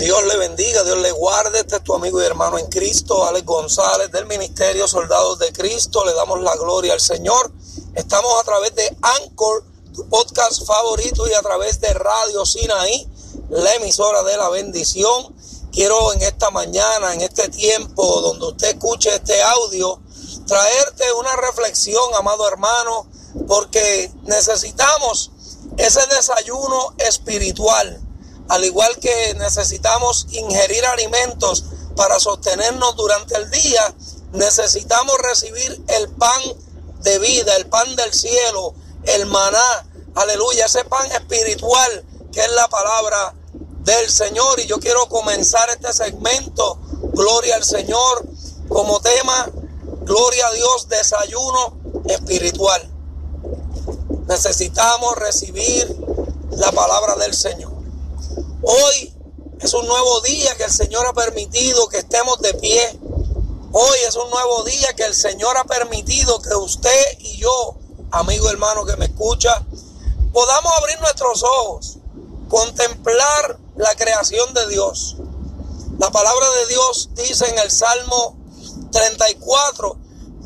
Dios le bendiga, Dios le guarde. Este es tu amigo y hermano en Cristo, Alex González, del Ministerio Soldados de Cristo. Le damos la gloria al Señor. Estamos a través de Anchor, tu podcast favorito, y a través de Radio Sinaí, la emisora de la bendición. Quiero en esta mañana, en este tiempo donde usted escuche este audio, traerte una reflexión, amado hermano, porque necesitamos ese desayuno espiritual al igual que necesitamos ingerir alimentos para sostenernos durante el día, necesitamos recibir el pan de vida, el pan del cielo, el maná, aleluya, ese pan espiritual que es la palabra del Señor. Y yo quiero comenzar este segmento, gloria al Señor, como tema, gloria a Dios, desayuno espiritual. Necesitamos recibir la palabra del Señor. Hoy es un nuevo día que el Señor ha permitido que estemos de pie. Hoy es un nuevo día que el Señor ha permitido que usted y yo, amigo hermano que me escucha, podamos abrir nuestros ojos, contemplar la creación de Dios. La palabra de Dios dice en el Salmo 34,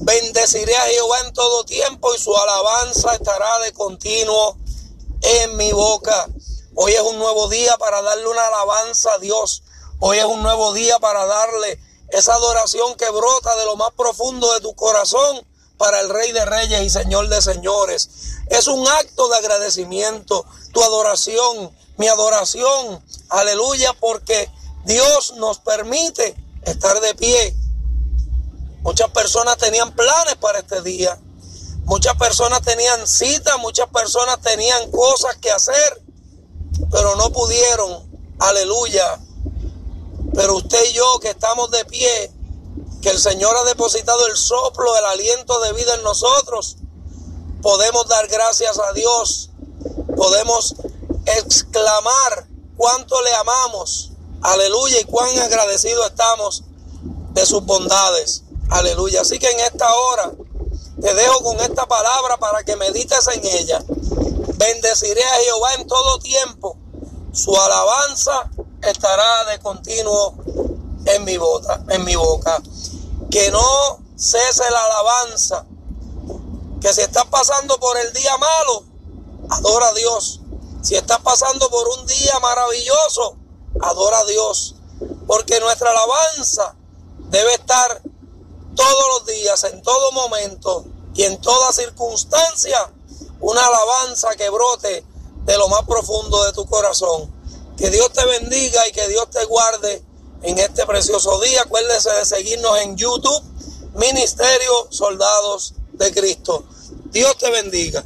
bendeciré a Jehová en todo tiempo y su alabanza estará de continuo en mi boca. Hoy es un nuevo día para darle una alabanza a Dios. Hoy es un nuevo día para darle esa adoración que brota de lo más profundo de tu corazón para el Rey de Reyes y Señor de Señores. Es un acto de agradecimiento, tu adoración, mi adoración. Aleluya, porque Dios nos permite estar de pie. Muchas personas tenían planes para este día. Muchas personas tenían citas, muchas personas tenían cosas que hacer pero no pudieron. Aleluya. Pero usted y yo que estamos de pie, que el Señor ha depositado el soplo, el aliento de vida en nosotros, podemos dar gracias a Dios. Podemos exclamar cuánto le amamos. Aleluya. Y cuán agradecidos estamos de sus bondades. Aleluya. Así que en esta hora te dejo con esta palabra para que medites en ella. Bendeciré a Jehová en todo tiempo. Su alabanza estará de continuo en mi, boca, en mi boca. Que no cese la alabanza. Que si estás pasando por el día malo, adora a Dios. Si estás pasando por un día maravilloso, adora a Dios. Porque nuestra alabanza debe estar todos los días, en todo momento y en toda circunstancia una alabanza que brote de lo más profundo de tu corazón. Que Dios te bendiga y que Dios te guarde en este precioso día. Acuérdese de seguirnos en YouTube, Ministerio Soldados de Cristo. Dios te bendiga.